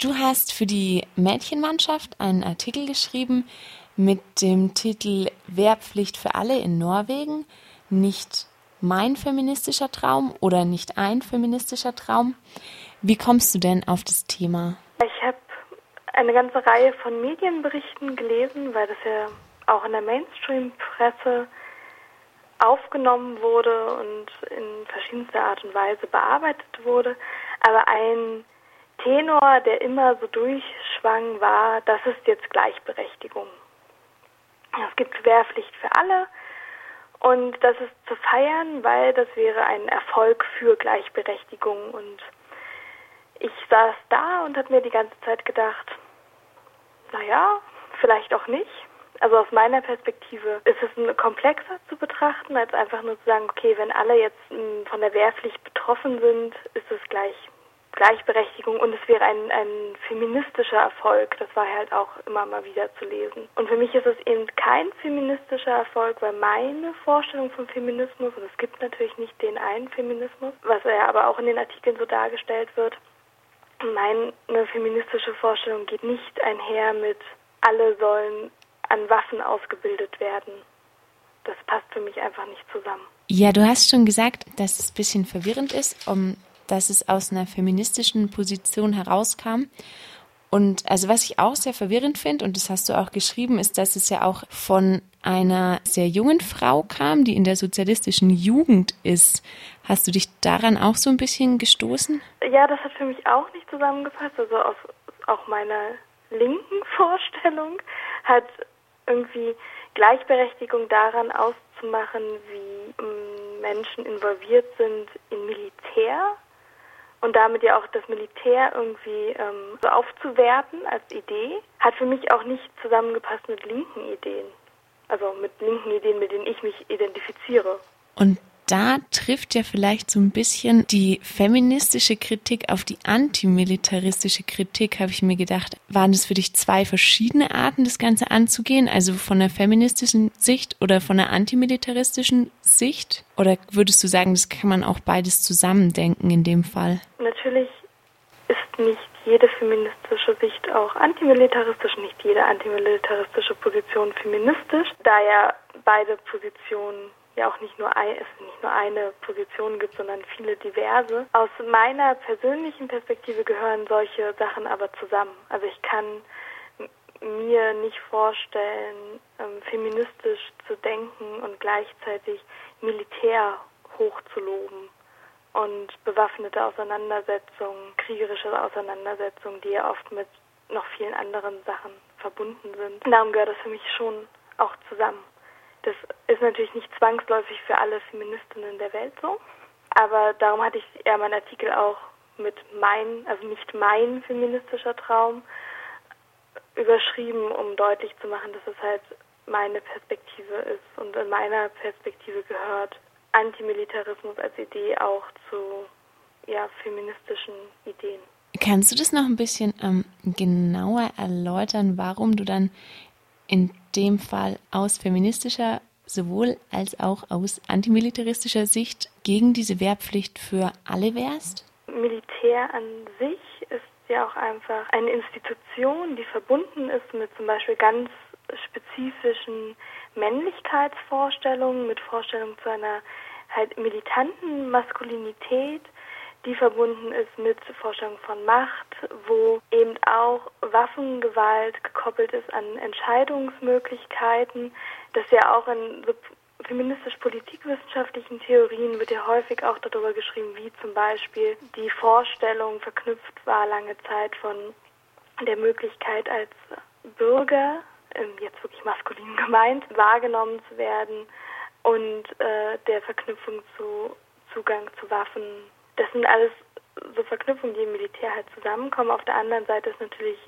Du hast für die Mädchenmannschaft einen Artikel geschrieben mit dem Titel Wehrpflicht für alle in Norwegen, nicht mein feministischer Traum oder nicht ein feministischer Traum. Wie kommst du denn auf das Thema? Ich habe eine ganze Reihe von Medienberichten gelesen, weil das ja auch in der Mainstream-Presse aufgenommen wurde und in verschiedenster Art und Weise bearbeitet wurde. Aber ein Tenor, der immer so durchschwang, war, das ist jetzt Gleichberechtigung. Es gibt Wehrpflicht für alle und das ist zu feiern, weil das wäre ein Erfolg für Gleichberechtigung. Und ich saß da und habe mir die ganze Zeit gedacht, naja, vielleicht auch nicht. Also aus meiner Perspektive ist es komplexer zu betrachten, als einfach nur zu sagen, okay, wenn alle jetzt hm, von der Wehrpflicht betroffen sind, ist es gleich Gleichberechtigung und es wäre ein, ein feministischer Erfolg. Das war halt auch immer mal wieder zu lesen. Und für mich ist es eben kein feministischer Erfolg, weil meine Vorstellung vom Feminismus, und es gibt natürlich nicht den einen Feminismus, was ja aber auch in den Artikeln so dargestellt wird, meine feministische Vorstellung geht nicht einher mit, alle sollen an Waffen ausgebildet werden. Das passt für mich einfach nicht zusammen. Ja, du hast schon gesagt, dass es ein bisschen verwirrend ist, um, dass es aus einer feministischen Position herauskam. Und also was ich auch sehr verwirrend finde, und das hast du auch geschrieben, ist, dass es ja auch von einer sehr jungen Frau kam, die in der sozialistischen Jugend ist. Hast du dich daran auch so ein bisschen gestoßen? Ja, das hat für mich auch nicht zusammengepasst. Also aus auch meiner linken Vorstellung hat irgendwie Gleichberechtigung daran auszumachen, wie ähm, Menschen involviert sind in Militär und damit ja auch das Militär irgendwie ähm, so aufzuwerten als Idee, hat für mich auch nicht zusammengepasst mit linken Ideen. Also mit linken Ideen, mit denen ich mich identifiziere. Und da trifft ja vielleicht so ein bisschen die feministische Kritik auf die antimilitaristische Kritik, habe ich mir gedacht. Waren das für dich zwei verschiedene Arten, das Ganze anzugehen? Also von der feministischen Sicht oder von der antimilitaristischen Sicht? Oder würdest du sagen, das kann man auch beides zusammendenken in dem Fall? Natürlich ist nicht jede feministische Sicht auch antimilitaristisch, nicht jede antimilitaristische Position feministisch, da ja beide Positionen ja auch nicht nur, ein, es nicht nur eine Position gibt, sondern viele diverse. Aus meiner persönlichen Perspektive gehören solche Sachen aber zusammen. Also ich kann mir nicht vorstellen, ähm, feministisch zu denken und gleichzeitig Militär hochzuloben und bewaffnete Auseinandersetzungen, kriegerische Auseinandersetzungen, die ja oft mit noch vielen anderen Sachen verbunden sind. Darum gehört das für mich schon auch zusammen. Das ist natürlich nicht zwangsläufig für alle Feministinnen der Welt so. Aber darum hatte ich eher meinen Artikel auch mit mein, also nicht mein feministischer Traum überschrieben, um deutlich zu machen, dass es halt meine Perspektive ist. Und in meiner Perspektive gehört Antimilitarismus als Idee auch zu ja, feministischen Ideen. Kannst du das noch ein bisschen ähm, genauer erläutern, warum du dann in dem Fall aus feministischer sowohl als auch aus antimilitaristischer Sicht gegen diese Wehrpflicht für alle wärst? Militär an sich ist ja auch einfach eine Institution, die verbunden ist mit zum Beispiel ganz spezifischen Männlichkeitsvorstellungen, mit Vorstellungen zu einer halt militanten Maskulinität, die verbunden ist mit Vorstellungen von Macht, wo eben auch Waffengewalt gekoppelt ist an Entscheidungsmöglichkeiten. Das ja auch in feministisch-politikwissenschaftlichen Theorien wird ja häufig auch darüber geschrieben, wie zum Beispiel die Vorstellung verknüpft war lange Zeit von der Möglichkeit als Bürger, ähm, jetzt wirklich maskulin gemeint, wahrgenommen zu werden und äh, der Verknüpfung zu Zugang zu Waffen das sind alles so Verknüpfungen, die im Militär halt zusammenkommen. Auf der anderen Seite ist natürlich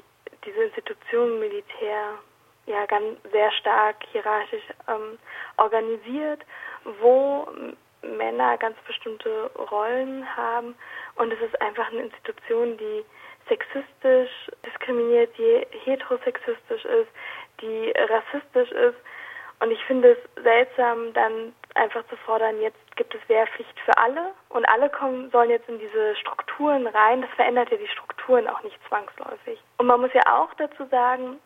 diese Institution Militär ja ganz sehr stark hierarchisch ähm, organisiert, wo Männer ganz bestimmte Rollen haben und es ist einfach eine Institution, die sexistisch diskriminiert, die heterosexistisch ist, die rassistisch ist und ich finde es seltsam, dann einfach zu fordern, jetzt gibt es Wehrpflicht für alle und alle kommen, sollen jetzt in diese Strukturen rein. Das verändert ja die Strukturen auch nicht zwangsläufig. Und man muss ja auch dazu sagen,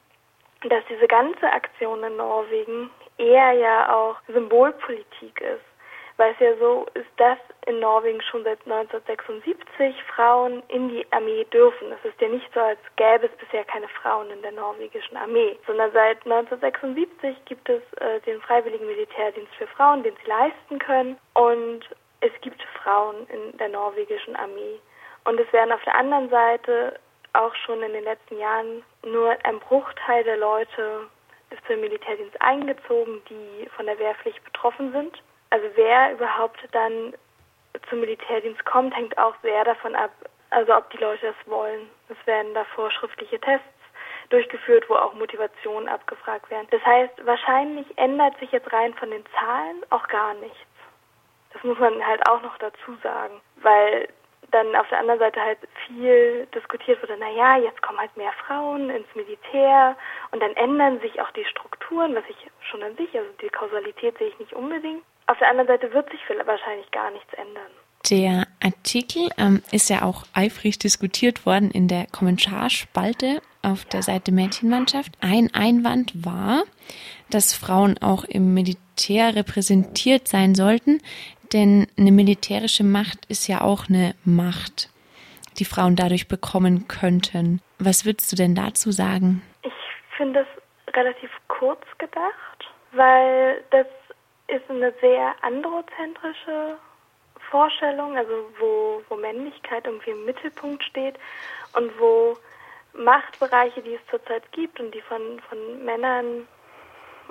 dass diese ganze Aktion in Norwegen eher ja auch Symbolpolitik ist weil es ja so ist, dass in Norwegen schon seit 1976 Frauen in die Armee dürfen. Es ist ja nicht so, als gäbe es bisher keine Frauen in der norwegischen Armee, sondern seit 1976 gibt es äh, den freiwilligen Militärdienst für Frauen, den sie leisten können und es gibt Frauen in der norwegischen Armee. Und es werden auf der anderen Seite auch schon in den letzten Jahren nur ein Bruchteil der Leute für den Militärdienst eingezogen, die von der Wehrpflicht betroffen sind. Also wer überhaupt dann zum Militärdienst kommt, hängt auch sehr davon ab, also ob die Leute es wollen. Es werden davor schriftliche Tests durchgeführt, wo auch Motivationen abgefragt werden. Das heißt, wahrscheinlich ändert sich jetzt rein von den Zahlen auch gar nichts. Das muss man halt auch noch dazu sagen, weil dann auf der anderen Seite halt viel diskutiert wurde, naja, jetzt kommen halt mehr Frauen ins Militär und dann ändern sich auch die Strukturen, was ich schon an sich, also die Kausalität sehe ich nicht unbedingt. Auf der anderen Seite wird sich wahrscheinlich gar nichts ändern. Der Artikel ähm, ist ja auch eifrig diskutiert worden in der Kommentarspalte auf der Seite Mädchenmannschaft. Ein Einwand war, dass Frauen auch im Militär repräsentiert sein sollten, denn eine militärische Macht ist ja auch eine Macht, die Frauen dadurch bekommen könnten. Was würdest du denn dazu sagen? Ich finde es relativ kurz gedacht, weil das ist eine sehr androzentrische Vorstellung, also wo, wo Männlichkeit irgendwie im Mittelpunkt steht und wo Machtbereiche, die es zurzeit gibt und die von, von Männern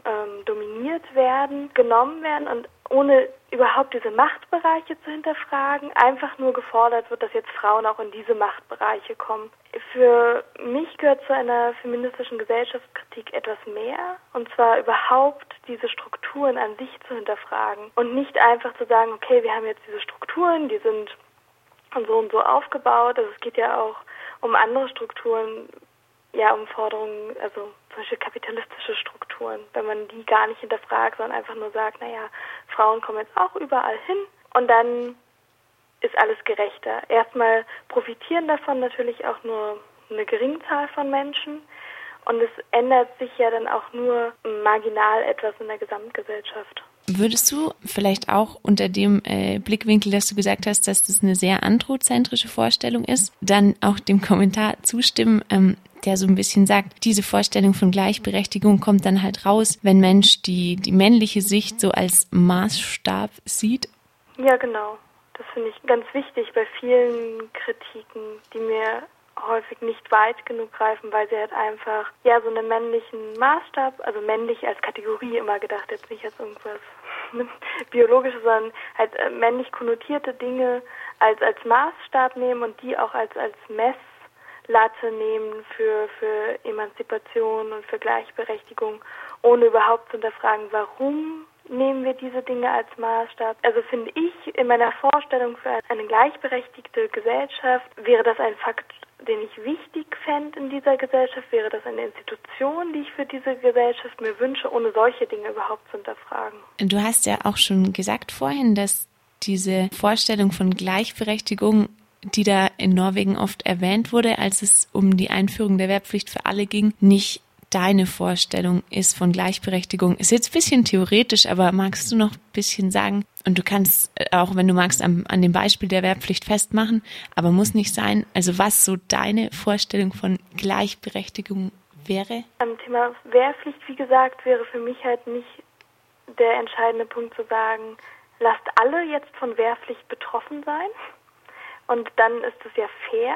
ähm, dominiert werden, genommen werden und ohne überhaupt diese Machtbereiche zu hinterfragen, einfach nur gefordert wird, dass jetzt Frauen auch in diese Machtbereiche kommen. Für mich gehört zu einer feministischen Gesellschaftskritik etwas mehr, und zwar überhaupt diese Strukturen an sich zu hinterfragen und nicht einfach zu sagen, okay, wir haben jetzt diese Strukturen, die sind so und so aufgebaut. Also es geht ja auch um andere Strukturen, ja, um Forderungen, also zum Beispiel kapitalistische Strukturen, wenn man die gar nicht hinterfragt, sondern einfach nur sagt, naja, Frauen kommen jetzt auch überall hin und dann ist alles gerechter. Erstmal profitieren davon natürlich auch nur eine geringe Zahl von Menschen und es ändert sich ja dann auch nur marginal etwas in der Gesamtgesellschaft. Würdest du vielleicht auch unter dem äh, Blickwinkel, dass du gesagt hast, dass das eine sehr androzentrische Vorstellung ist, dann auch dem Kommentar zustimmen, ähm, der so ein bisschen sagt, diese Vorstellung von Gleichberechtigung kommt dann halt raus, wenn Mensch die, die männliche Sicht so als Maßstab sieht? Ja, genau. Das finde ich ganz wichtig bei vielen Kritiken, die mir häufig nicht weit genug greifen, weil sie halt einfach ja so einen männlichen Maßstab, also männlich als Kategorie immer gedacht, jetzt nicht als irgendwas biologisches, sondern halt äh, männlich konnotierte Dinge als als Maßstab nehmen und die auch als als Mess Latte nehmen für, für Emanzipation und für Gleichberechtigung, ohne überhaupt zu hinterfragen, warum nehmen wir diese Dinge als Maßstab. Also finde ich, in meiner Vorstellung für eine gleichberechtigte Gesellschaft wäre das ein Fakt, den ich wichtig fände in dieser Gesellschaft, wäre das eine Institution, die ich für diese Gesellschaft mir wünsche, ohne solche Dinge überhaupt zu hinterfragen. Du hast ja auch schon gesagt vorhin, dass diese Vorstellung von Gleichberechtigung die da in Norwegen oft erwähnt wurde, als es um die Einführung der Wehrpflicht für alle ging, nicht deine Vorstellung ist von Gleichberechtigung. Ist jetzt ein bisschen theoretisch, aber magst du noch ein bisschen sagen? Und du kannst äh, auch, wenn du magst, an, an dem Beispiel der Wehrpflicht festmachen, aber muss nicht sein. Also was so deine Vorstellung von Gleichberechtigung wäre? Am Thema Wehrpflicht, wie gesagt, wäre für mich halt nicht der entscheidende Punkt zu sagen, lasst alle jetzt von Wehrpflicht betroffen sein und dann ist es ja fair,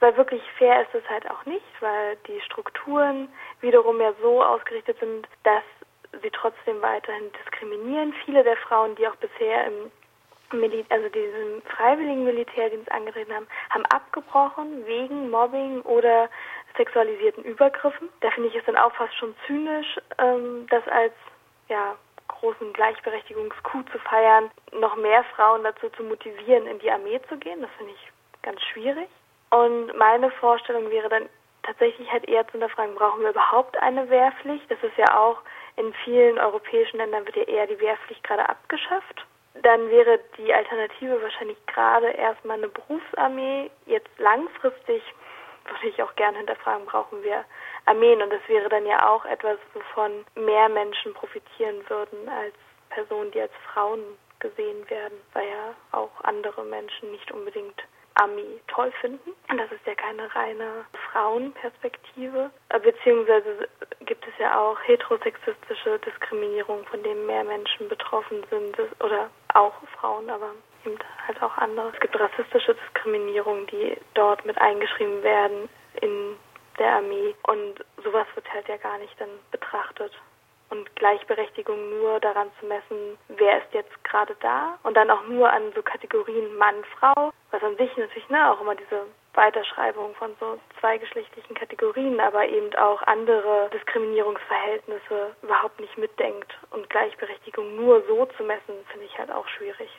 weil wirklich fair ist es halt auch nicht, weil die Strukturen wiederum ja so ausgerichtet sind, dass sie trotzdem weiterhin diskriminieren. Viele der Frauen, die auch bisher im Mil also diesen freiwilligen Militärdienst angetreten haben, haben abgebrochen wegen Mobbing oder sexualisierten Übergriffen. Da finde ich es dann auch fast schon zynisch, ähm, das als ja, großen Gleichberechtigungscoup zu feiern, noch mehr Frauen dazu zu motivieren, in die Armee zu gehen. Das finde ich ganz schwierig. Und meine Vorstellung wäre dann tatsächlich halt eher zu hinterfragen, brauchen wir überhaupt eine Wehrpflicht? Das ist ja auch in vielen europäischen Ländern wird ja eher die Wehrpflicht gerade abgeschafft. dann wäre die Alternative wahrscheinlich gerade erstmal eine Berufsarmee. Jetzt langfristig würde ich auch gerne hinterfragen, brauchen wir Armeen. Und das wäre dann ja auch etwas, wovon mehr Menschen profitieren würden als Personen, die als Frauen gesehen werden, weil ja auch andere Menschen nicht unbedingt Armee toll finden. Und das ist ja keine reine Frauenperspektive. Beziehungsweise gibt es ja auch heterosexistische Diskriminierung, von denen mehr Menschen betroffen sind. Oder auch Frauen, aber eben halt auch andere. Es gibt rassistische Diskriminierung, die dort mit eingeschrieben werden in der Armee. Und sowas wird halt ja gar nicht dann betrachtet. Und Gleichberechtigung nur daran zu messen, wer ist jetzt gerade da und dann auch nur an so Kategorien Mann, Frau, was an sich natürlich ne, auch immer diese Weiterschreibung von so zweigeschlechtlichen Kategorien, aber eben auch andere Diskriminierungsverhältnisse überhaupt nicht mitdenkt. Und Gleichberechtigung nur so zu messen, finde ich halt auch schwierig.